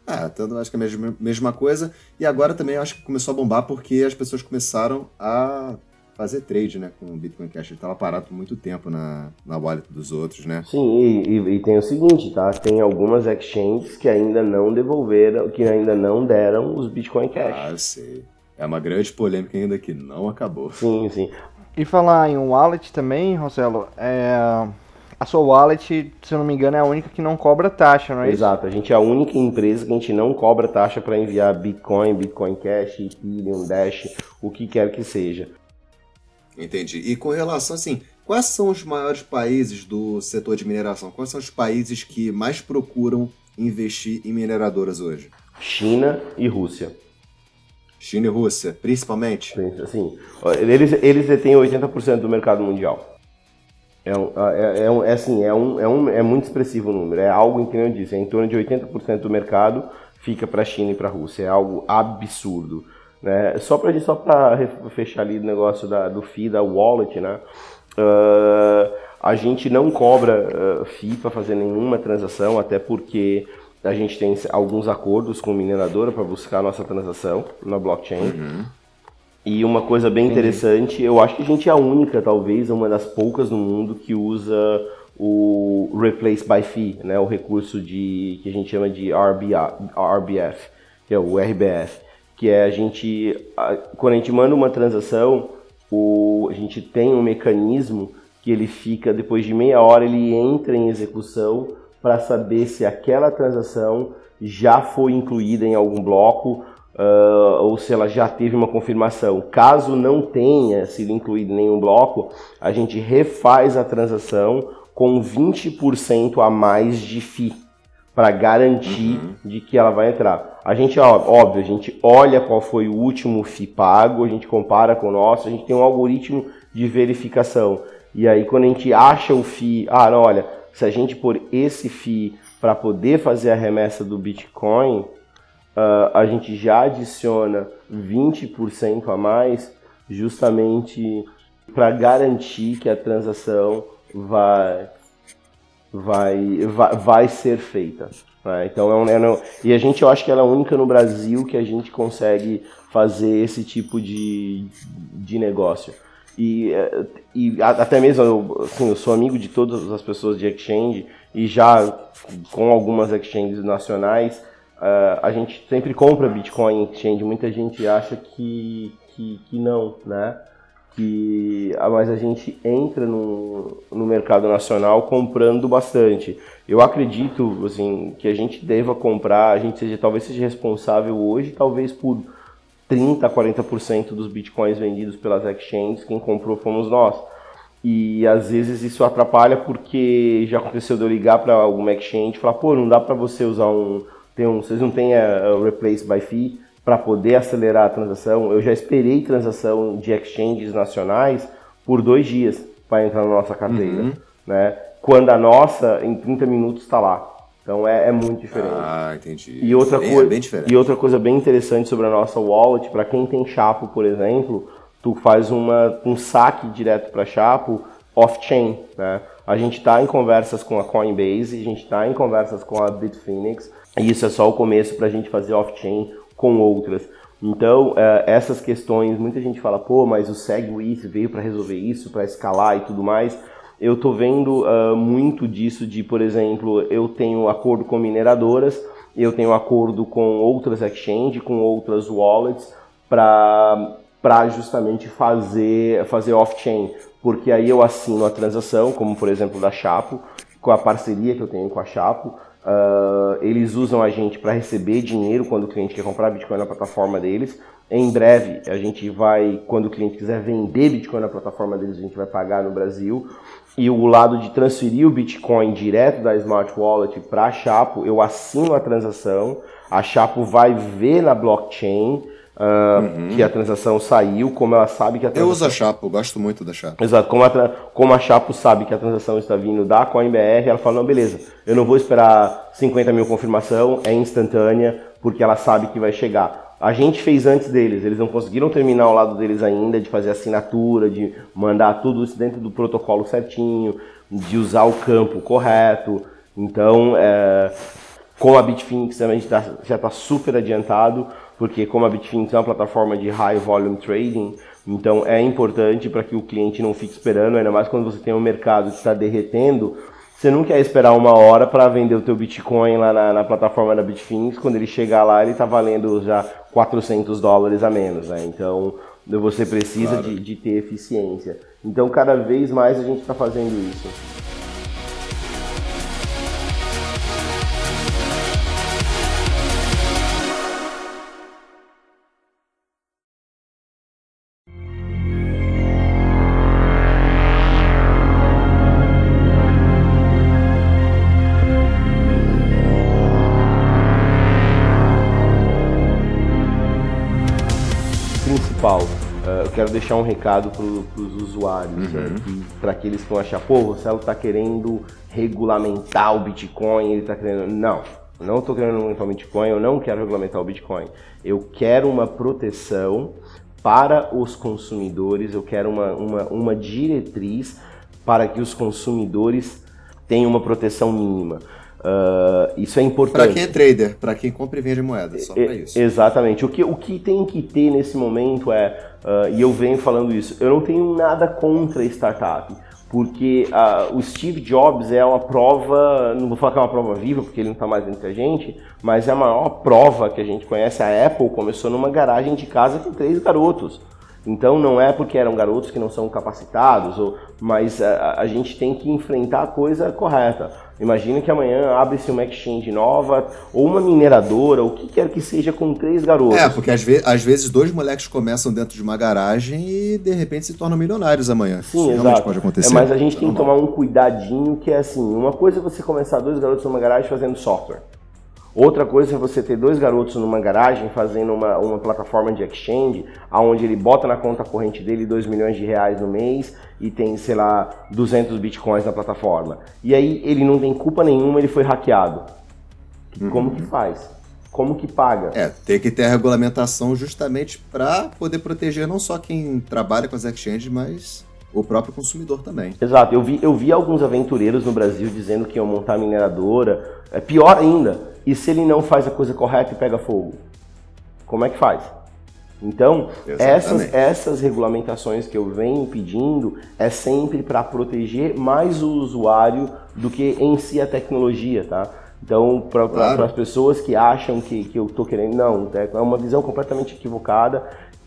É, tanto acho que é a mesma, mesma coisa. E agora também acho que começou a bombar porque as pessoas começaram a fazer trade, né, com o Bitcoin Cash. Ele estava parado por muito tempo na, na wallet dos outros, né? Sim, e, e, e, tem o seguinte, tá? Tem algumas exchanges que ainda não devolveram, que ainda não deram os Bitcoin Cash. Ah, eu sei. É uma grande polêmica ainda que não acabou. Sim, sim. E falar em wallet também, Rossello, é... A sua wallet, se eu não me engano, é a única que não cobra taxa, não é Exato, isso? a gente é a única empresa que a gente não cobra taxa para enviar Bitcoin, Bitcoin Cash, Ethereum, Dash, o que quer que seja. Entendi. E com relação, assim, quais são os maiores países do setor de mineração? Quais são os países que mais procuram investir em mineradoras hoje? China e Rússia. China e Rússia, principalmente? Assim, eles, eles detêm 80% do mercado mundial. É, um, é, é, um, é, assim, é, um, é, um, é muito expressivo o número. É algo em que eu disse, é em torno de 80% do mercado fica para a China e para a Rússia. É algo absurdo. Né? Só para só fechar ali o negócio da, do FII, da wallet, né? Uh, a gente não cobra uh, FII para fazer nenhuma transação, até porque a gente tem alguns acordos com mineradora para buscar a nossa transação na blockchain. Uhum. E uma coisa bem interessante, eu acho que a gente é a única, talvez, uma das poucas no mundo que usa o Replace by Fee, né, o recurso de que a gente chama de RBA, RBF, que é o RBF que é a gente, quando a gente manda uma transação, o, a gente tem um mecanismo que ele fica, depois de meia hora, ele entra em execução para saber se aquela transação já foi incluída em algum bloco uh, ou se ela já teve uma confirmação. Caso não tenha sido incluída em nenhum bloco, a gente refaz a transação com 20% a mais de FII para garantir uhum. de que ela vai entrar. A gente, ó, óbvio, a gente olha qual foi o último FII pago, a gente compara com o nosso, a gente tem um algoritmo de verificação. E aí quando a gente acha o FII, ah, não, olha, se a gente pôr esse FII para poder fazer a remessa do Bitcoin, uh, a gente já adiciona 20% a mais, justamente para garantir que a transação vai vai, vai, vai ser feita. Né? Então é um, é um, e a gente eu acho que ela é a única no Brasil que a gente consegue fazer esse tipo de, de negócio. E, e até mesmo eu, assim, eu sou amigo de todas as pessoas de exchange e já com algumas exchanges nacionais uh, a gente sempre compra Bitcoin em exchange. Muita gente acha que, que, que não, né? Que mas a gente entra no, no mercado nacional comprando bastante. Eu acredito assim que a gente deva comprar, a gente seja talvez seja responsável hoje, talvez por 30, 40% dos bitcoins vendidos pelas exchanges, quem comprou fomos nós. E às vezes isso atrapalha porque já aconteceu de eu ligar para alguma exchange e falar, pô, não dá para você usar um, tem um, vocês não têm a, a replace by fee para poder acelerar a transação. Eu já esperei transação de exchanges nacionais por dois dias para entrar na nossa carteira, uhum. né? Quando a nossa em 30 minutos está lá. Então é, é, muito diferente. Ah, entendi. E outra, bem, coisa, é e outra coisa bem interessante sobre a nossa wallet, para quem tem Chapo, por exemplo, tu faz uma, um saque direto para Chapo off-chain. Né? A gente está em conversas com a Coinbase, a gente está em conversas com a Bitfinex, e isso é só o começo para a gente fazer off-chain com outras. Então, é, essas questões, muita gente fala, pô, mas o SegWith veio para resolver isso, para escalar e tudo mais. Eu estou vendo uh, muito disso de, por exemplo, eu tenho acordo com mineradoras, eu tenho acordo com outras exchanges, com outras wallets, para justamente fazer, fazer off-chain. Porque aí eu assino a transação, como por exemplo da Chapo, com a parceria que eu tenho com a Chapo, Uh, eles usam a gente para receber dinheiro quando o cliente quer comprar Bitcoin na plataforma deles. Em breve, a gente vai, quando o cliente quiser vender Bitcoin na plataforma deles, a gente vai pagar no Brasil. E o lado de transferir o Bitcoin direto da Smart Wallet para a Chapo, eu assino a transação, a Chapo vai ver na blockchain uh, uhum. que a transação saiu, como ela sabe que a transação... Eu uso a Chapo, gosto muito da Chapo. Exato, como a, como a Chapo sabe que a transação está vindo da CoinBR, ela fala, não, beleza, eu não vou esperar 50 mil confirmação, é instantânea, porque ela sabe que vai chegar. A gente fez antes deles, eles não conseguiram terminar o lado deles ainda, de fazer assinatura, de mandar tudo isso dentro do protocolo certinho, de usar o campo correto. Então, é, com a Bitfinex a gente tá, já está super adiantado, porque como a Bitfinex é uma plataforma de high volume trading, então é importante para que o cliente não fique esperando, ainda mais quando você tem um mercado que está derretendo, você não quer esperar uma hora para vender o teu Bitcoin lá na, na, plataforma da Bitfinex, quando ele chegar lá ele está valendo já 400 dólares a menos, né? Então você precisa claro. de, de ter eficiência. Então cada vez mais a gente está fazendo isso. Quero deixar um recado para os usuários, uhum. né, para aqueles que vão achar, pô, o Marcelo está querendo regulamentar o Bitcoin, ele está querendo. Não, não estou querendo regulamentar o Bitcoin, eu não quero regulamentar o Bitcoin. Eu quero uma proteção para os consumidores, eu quero uma, uma, uma diretriz para que os consumidores tenham uma proteção mínima. Uh, isso é importante. Para quem é trader, para quem compra e vende moeda, só para isso. Exatamente. O que, o que tem que ter nesse momento é, uh, e eu venho falando isso, eu não tenho nada contra startup, porque uh, o Steve Jobs é uma prova, não vou falar que é uma prova viva, porque ele não está mais entre a gente, mas é a maior prova que a gente conhece. A Apple começou numa garagem de casa com três garotos. Então não é porque eram garotos que não são capacitados, ou, mas a, a gente tem que enfrentar a coisa correta. Imagina que amanhã abre-se uma exchange nova, ou uma mineradora, ou o que quer que seja, com três garotos. É, porque às, ve às vezes dois moleques começam dentro de uma garagem e de repente se tornam milionários amanhã. Sim, Isso exato. pode acontecer. É, mas a gente tem que tomar um cuidadinho que é assim, uma coisa é você começar dois garotos numa garagem fazendo software. Outra coisa é você ter dois garotos numa garagem fazendo uma, uma plataforma de exchange, aonde ele bota na conta corrente dele 2 milhões de reais no mês e tem, sei lá, 200 bitcoins na plataforma. E aí ele não tem culpa nenhuma, ele foi hackeado. Uhum. Como que faz? Como que paga? É, tem que ter a regulamentação justamente para poder proteger não só quem trabalha com as exchanges, mas o próprio consumidor também. Exato, eu vi, eu vi alguns aventureiros no Brasil dizendo que iam montar mineradora. É pior ainda, e se ele não faz a coisa correta e pega fogo? Como é que faz? Então, essas, essas regulamentações que eu venho pedindo é sempre para proteger mais o usuário do que em si a tecnologia, tá? Então, para claro. as pessoas que acham que, que eu estou querendo, não, é uma visão completamente equivocada.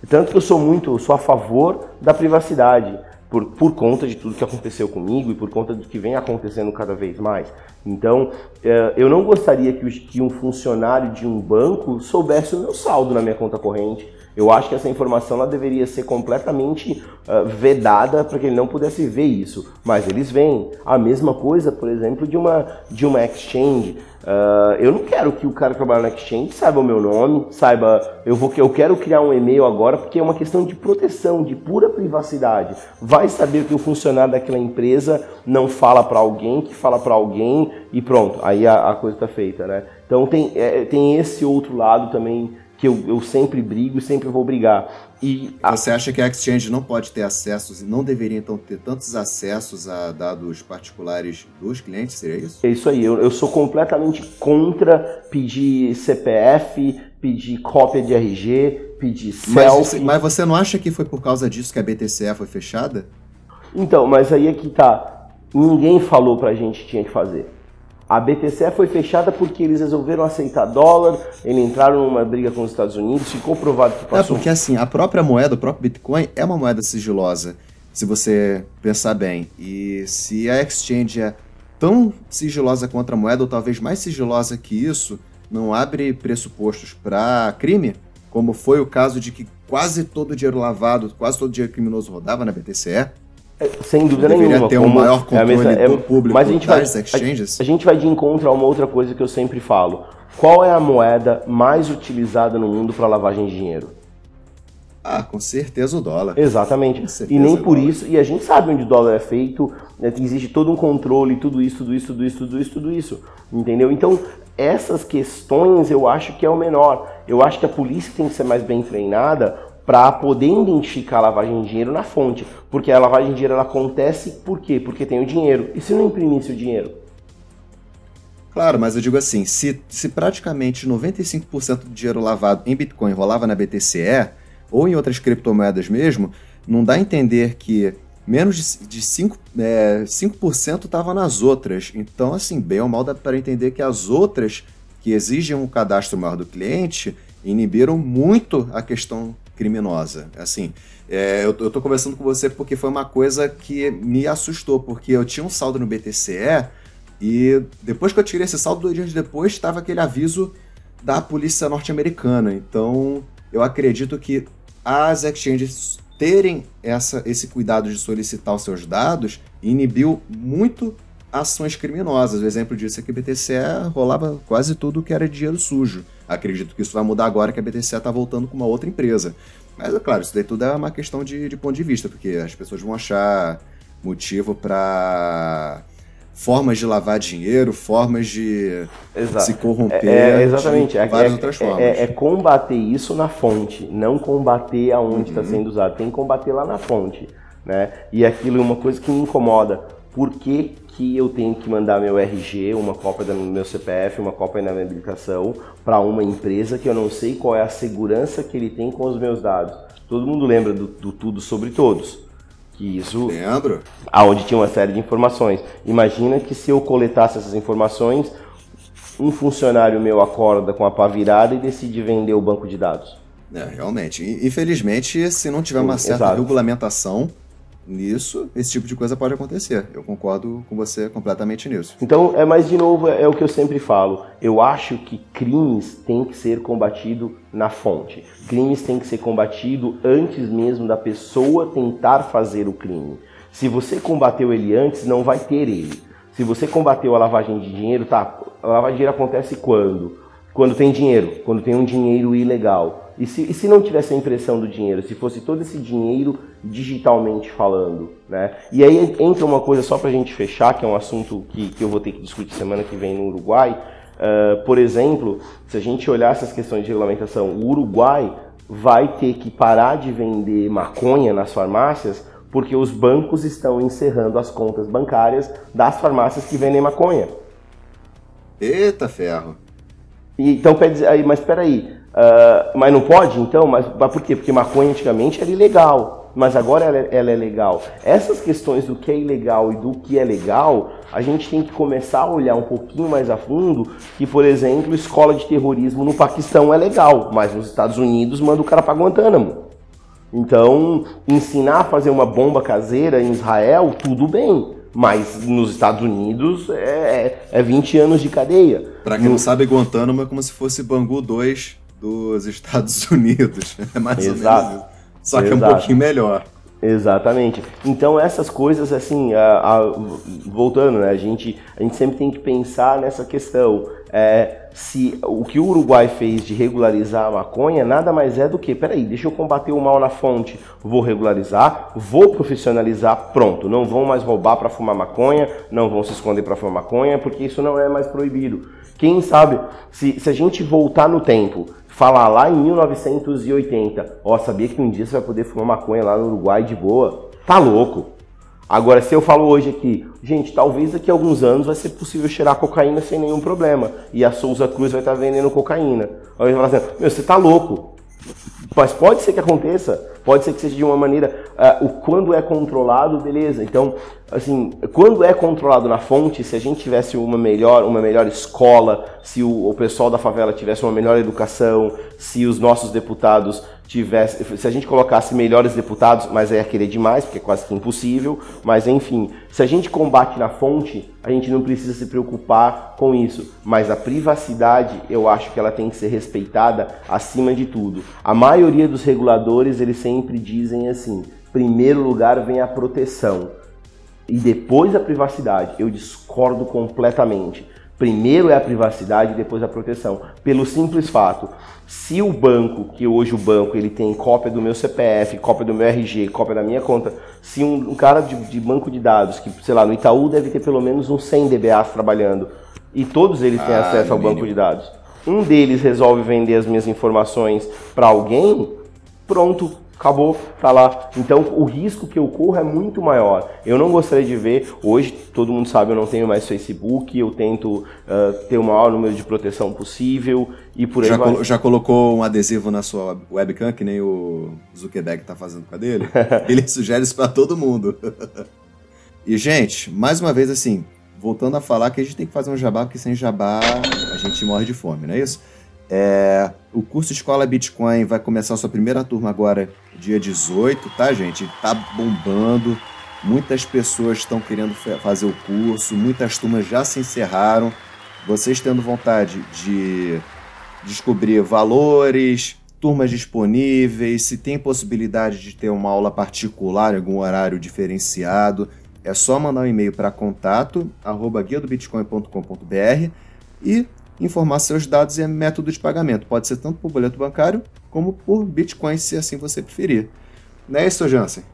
Tanto que eu sou muito, sou a favor da privacidade por, por conta de tudo que aconteceu comigo e por conta do que vem acontecendo cada vez mais. Então, é, eu não gostaria que, que um funcionário de um banco soubesse o meu saldo na minha conta corrente. Eu acho que essa informação ela deveria ser completamente uh, vedada para que ele não pudesse ver isso. Mas eles veem. A mesma coisa, por exemplo, de uma, de uma exchange. Uh, eu não quero que o cara que trabalha na Exchange saiba o meu nome, saiba. Eu, vou, eu quero criar um e-mail agora porque é uma questão de proteção, de pura privacidade. Vai saber que o funcionário daquela empresa não fala para alguém, que fala para alguém e pronto, aí a, a coisa está feita, né? Então tem, é, tem esse outro lado também que eu, eu sempre brigo e sempre vou brigar. E a... Você acha que a Exchange não pode ter acessos e não deveria então ter tantos acessos a dados particulares dos clientes? Seria isso? É isso aí. Eu, eu sou completamente contra pedir CPF, pedir cópia de RG, pedir selfie. Mas, mas você não acha que foi por causa disso que a BTCE foi fechada? Então, mas aí é que tá. Ninguém falou pra gente que tinha que fazer. A BTC foi fechada porque eles resolveram aceitar dólar, eles entraram numa briga com os Estados Unidos, ficou provado que passou. É, porque assim, a própria moeda, o próprio Bitcoin é uma moeda sigilosa, se você pensar bem. E se a exchange é tão sigilosa contra a moeda, ou talvez mais sigilosa que isso, não abre pressupostos para crime, como foi o caso de que quase todo o dinheiro lavado, quase todo o dinheiro criminoso rodava na BTCE? É, sem dúvida Deveria nenhuma. ter um maior é controle mesma- é- do público mas a gente vai, exchanges? A, a gente vai de encontro a uma outra coisa que eu sempre falo. Qual é a moeda mais utilizada no mundo para lavagem de dinheiro? Ah, com certeza o dólar. Exatamente. E nem por dólar. isso, e a gente sabe onde o dólar é feito, né, existe todo um controle, tudo isso, tudo isso, tudo isso, tudo isso, tudo isso. Entendeu? Então, essas questões eu acho que é o menor. Eu acho que a polícia tem que ser mais bem treinada para poder identificar a lavagem de dinheiro na fonte. Porque a lavagem de dinheiro ela acontece por quê? Porque tem o dinheiro. E se não imprimisse o dinheiro? Claro, mas eu digo assim, se, se praticamente 95% do dinheiro lavado em Bitcoin rolava na BTCE, ou em outras criptomoedas mesmo, não dá a entender que menos de, de 5%, é, 5% estava nas outras. Então, assim, bem ou mal dá para entender que as outras, que exigem um cadastro maior do cliente, inibiram muito a questão criminosa. Assim, é, eu, eu tô conversando com você porque foi uma coisa que me assustou, porque eu tinha um saldo no BTCE e depois que eu tirei esse saldo, dois dias depois, estava aquele aviso da polícia norte-americana. Então, eu acredito que as exchanges terem essa, esse cuidado de solicitar os seus dados inibiu muito ações criminosas. O exemplo disso é que a BTCE rolava quase tudo que era dinheiro sujo. Acredito que isso vai mudar agora que a BTCE está voltando com uma outra empresa. Mas, é claro, isso daí tudo é uma questão de, de ponto de vista, porque as pessoas vão achar motivo para formas de lavar dinheiro, formas de Exato. se corromper, É, é, exatamente. de É, várias é- outras é- formas. É, é combater isso na fonte, não combater aonde está Uhum. sendo usado. Tem que combater lá na fonte. Né? E aquilo é uma coisa que me incomoda. Por que, que eu tenho que mandar meu RG, uma cópia do meu CPF, uma cópia da minha habilitação para uma empresa que eu não sei qual é a segurança que ele tem com os meus dados? Todo mundo lembra do, do tudo sobre todos. Que isso Lembro? aonde tinha uma série de informações. Imagina que se eu coletasse essas informações, um funcionário meu acorda com a pá virada e decide vender o banco de dados. É, realmente. Infelizmente, se não tiver uma certa exato. regulamentação nisso, esse tipo de coisa pode acontecer. Eu concordo com você completamente nisso. Então, é mais de novo, é, é o que eu sempre falo. Eu acho que crimes têm que ser combatido na fonte. Crimes têm que ser combatido antes mesmo da pessoa tentar fazer o crime. Se você combateu ele antes, não vai ter ele. Se você combateu a lavagem de dinheiro, tá? A lavagem de dinheiro acontece quando? Quando tem dinheiro, quando tem um dinheiro ilegal. E se, e se não tivesse a impressão do dinheiro, se fosse todo esse dinheiro digitalmente falando, né? E aí entra uma coisa só pra gente fechar, que é um assunto que, que eu vou ter que discutir semana que vem no Uruguai. Uh, por exemplo, se a gente olhar essas questões de regulamentação, o Uruguai vai ter que parar de vender maconha nas farmácias porque os bancos estão encerrando as contas bancárias das farmácias que vendem maconha. Eita ferro. E, então, mas peraí, ah, mas não pode então? Mas, mas por quê? Porque maconha antigamente era ilegal, mas agora ela, é- ela é legal. Essas questões do que é ilegal e do que é legal, a gente tem que começar a olhar um pouquinho mais a fundo que, por exemplo, escola de terrorismo no Paquistão é legal, mas nos Estados Unidos manda o cara para Guantánamo. Então, ensinar a fazer uma bomba caseira em Israel, tudo bem. Mas nos Estados Unidos é, é 20 anos de cadeia. Pra quem não sabe, Guantánamo é como se fosse Bangu 2 dos Estados Unidos. É mais Exato. ou menos isso. Só que é um Exato. pouquinho melhor. Exatamente. Então essas coisas assim, a- a- voltando, né? A gente, a gente sempre tem que pensar nessa questão. É, se o que o Uruguai fez de regularizar a maconha nada mais é do que, peraí, deixa eu combater o mal na fonte, vou regularizar, vou profissionalizar, pronto. Não vão mais roubar para fumar maconha, não vão se esconder para fumar maconha, porque isso não é mais proibido. Quem sabe, se, se a gente voltar no tempo, falar lá em 1980, ó, sabia que um dia você vai poder fumar maconha lá no Uruguai de boa? Tá louco. Agora, se eu falo hoje aqui, gente, talvez daqui a alguns anos vai ser possível cheirar cocaína sem nenhum problema. E a Souza Cruz vai estar vendendo cocaína. Aí vai falar assim, meu, você tá louco. Mas pode ser que aconteça. Pode ser que seja de uma maneira, uh, o quando é controlado, beleza. Então, assim, quando é controlado na fonte, se a gente tivesse uma melhor, uma melhor escola, se o, o pessoal da favela tivesse uma melhor educação, se os nossos deputados tivesse, se a gente colocasse melhores deputados, mas é querer demais, porque é quase que impossível, mas enfim, se a gente combate na fonte, a gente não precisa se preocupar com isso, mas a privacidade, eu acho que ela tem que ser respeitada acima de tudo. A maioria dos reguladores, eles sempre dizem assim: primeiro lugar vem a proteção e depois a privacidade. Eu discordo completamente. Primeiro é a privacidade, depois a proteção. Pelo simples fato, se o banco, que hoje o banco ele tem cópia do meu CPF, cópia do meu RG, cópia da minha conta, se um, um cara de, de, banco de dados, que sei lá, no Itaú deve ter pelo menos uns 100 DBAs trabalhando, e todos eles têm ah, acesso ao mínimo. banco de dados, um deles resolve vender as minhas informações para alguém, pronto, acabou, tá lá. Então o risco que eu corro é muito maior. Eu não gostaria de ver, hoje todo mundo sabe, eu não tenho mais Facebook, eu tento uh, ter o maior número de proteção possível e por aí já, vai. já colocou um adesivo na sua webcam, que nem o Zuckerberg tá fazendo com a dele? Ele sugere isso para todo mundo. e gente, mais uma vez assim, voltando a falar que a gente tem que fazer um jabá, porque sem jabá a gente morre de fome, não é isso? É, o curso Escola Bitcoin vai começar a sua primeira turma agora, dia 18, tá, gente? Tá bombando. Muitas pessoas estão querendo fazer o curso, muitas turmas já se encerraram. Vocês tendo vontade de descobrir valores, turmas disponíveis, se tem possibilidade de ter uma aula particular algum horário diferenciado, é só mandar um e-mail para contato arroba guia do bitcoin.com.br e informar seus dados e método de pagamento. Pode ser tanto por boleto bancário como por Bitcoin, se assim você preferir. Não é isso, Jansen?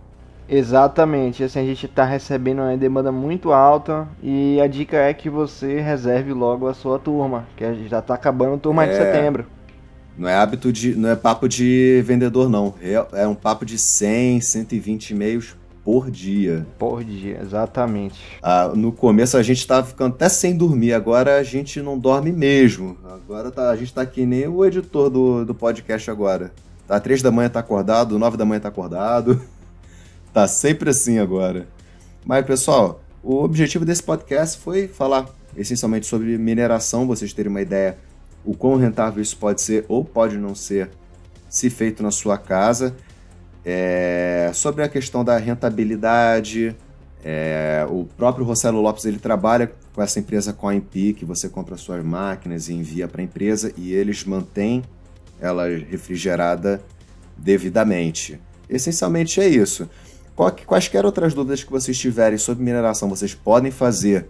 Exatamente, assim, a gente está recebendo uma demanda muito alta e a dica é que você reserve logo a sua turma, que já está acabando a turma é, de setembro. Não é hábito de, não é papo de vendedor não, é, é um papo de 100, 120 e-mails por dia. Por dia, exatamente. Ah, no começo a gente estava ficando até sem dormir, agora a gente não dorme mesmo. Agora tá, a gente tá que nem o editor do, do podcast agora. Tá três da manhã tá acordado, nove da manhã tá acordado. tá sempre assim agora. Mas, pessoal, o objetivo desse podcast foi falar essencialmente sobre mineração, vocês terem uma ideia o quão rentável isso pode ser ou pode não ser se feito na sua casa. É, sobre a questão da rentabilidade, é, o próprio Rossello Lopes ele trabalha com essa empresa CoinP, que você compra suas máquinas e envia para a empresa e eles mantêm ela refrigerada devidamente. Essencialmente é isso. Quaisquer outras dúvidas que vocês tiverem sobre mineração, vocês podem fazer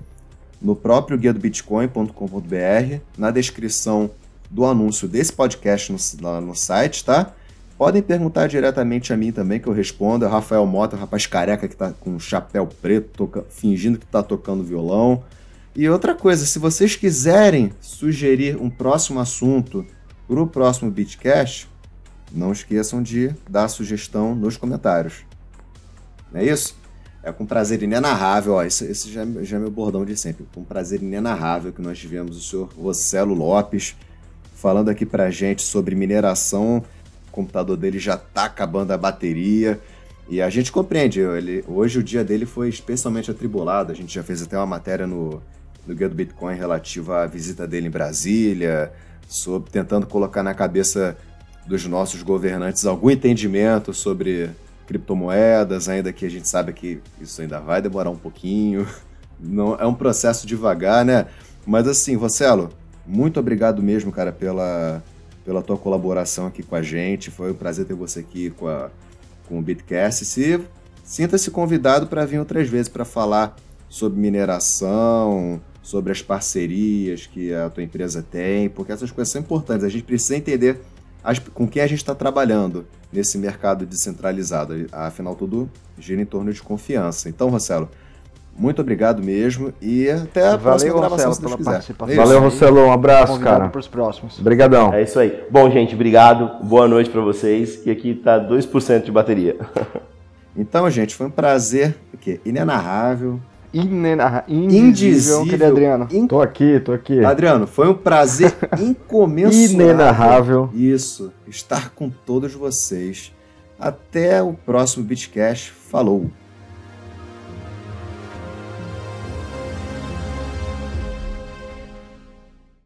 no próprio guia do bitcoin.com.br, na descrição do anúncio desse podcast no, no site, tá? Podem perguntar diretamente a mim também, que eu respondo. É o Rafael Mota, o rapaz careca que tá com um chapéu preto, toca, fingindo que tá tocando violão. E outra coisa, se vocês quiserem sugerir um próximo assunto para o próximo Beatcast, não esqueçam de dar sugestão nos comentários. Não é isso? É com prazer inenarrável, ó, esse, esse já, já é meu bordão de sempre. Com prazer inenarrável que nós tivemos o senhor Rossello Lopes falando aqui pra gente sobre mineração computador dele já tá acabando a bateria. E a gente compreende, ele, hoje o dia dele foi especialmente atribulado. A gente já fez até uma matéria no, no Guia do Bitcoin relativa à visita dele em Brasília, sobre tentando colocar na cabeça dos nossos governantes algum entendimento sobre criptomoedas, ainda que a gente sabe que isso ainda vai demorar um pouquinho. Não é um processo devagar, né? Mas assim, Rossello, muito obrigado mesmo, cara, pela pela tua colaboração aqui com a gente. Foi um prazer ter você aqui com, a, com o Bitcast. Se, Sinta-se convidado para vir outras vezes para falar sobre mineração, sobre as parcerias que a tua empresa tem, porque essas coisas são importantes. A gente precisa entender as, com quem a gente está trabalhando nesse mercado descentralizado. Afinal, tudo gira em torno de confiança. Então, Marcelo, muito obrigado mesmo e até a Valeu, próxima gravação, Rossello, se Deus pela quiser. participação. É Valeu, Rossello. Um abraço, Convidado cara. para os próximos. Obrigadão. É isso aí. Bom, gente, obrigado. Boa noite para vocês. Que aqui tá 2% de bateria. Então, gente, foi um prazer o quê? inenarrável, Inenarra... indizível. Adriano? in- Tô aqui, tô aqui. Adriano, foi um prazer incomensurável. Inenarrável. Isso, estar com todos vocês Até o próximo Bitcash. Falou!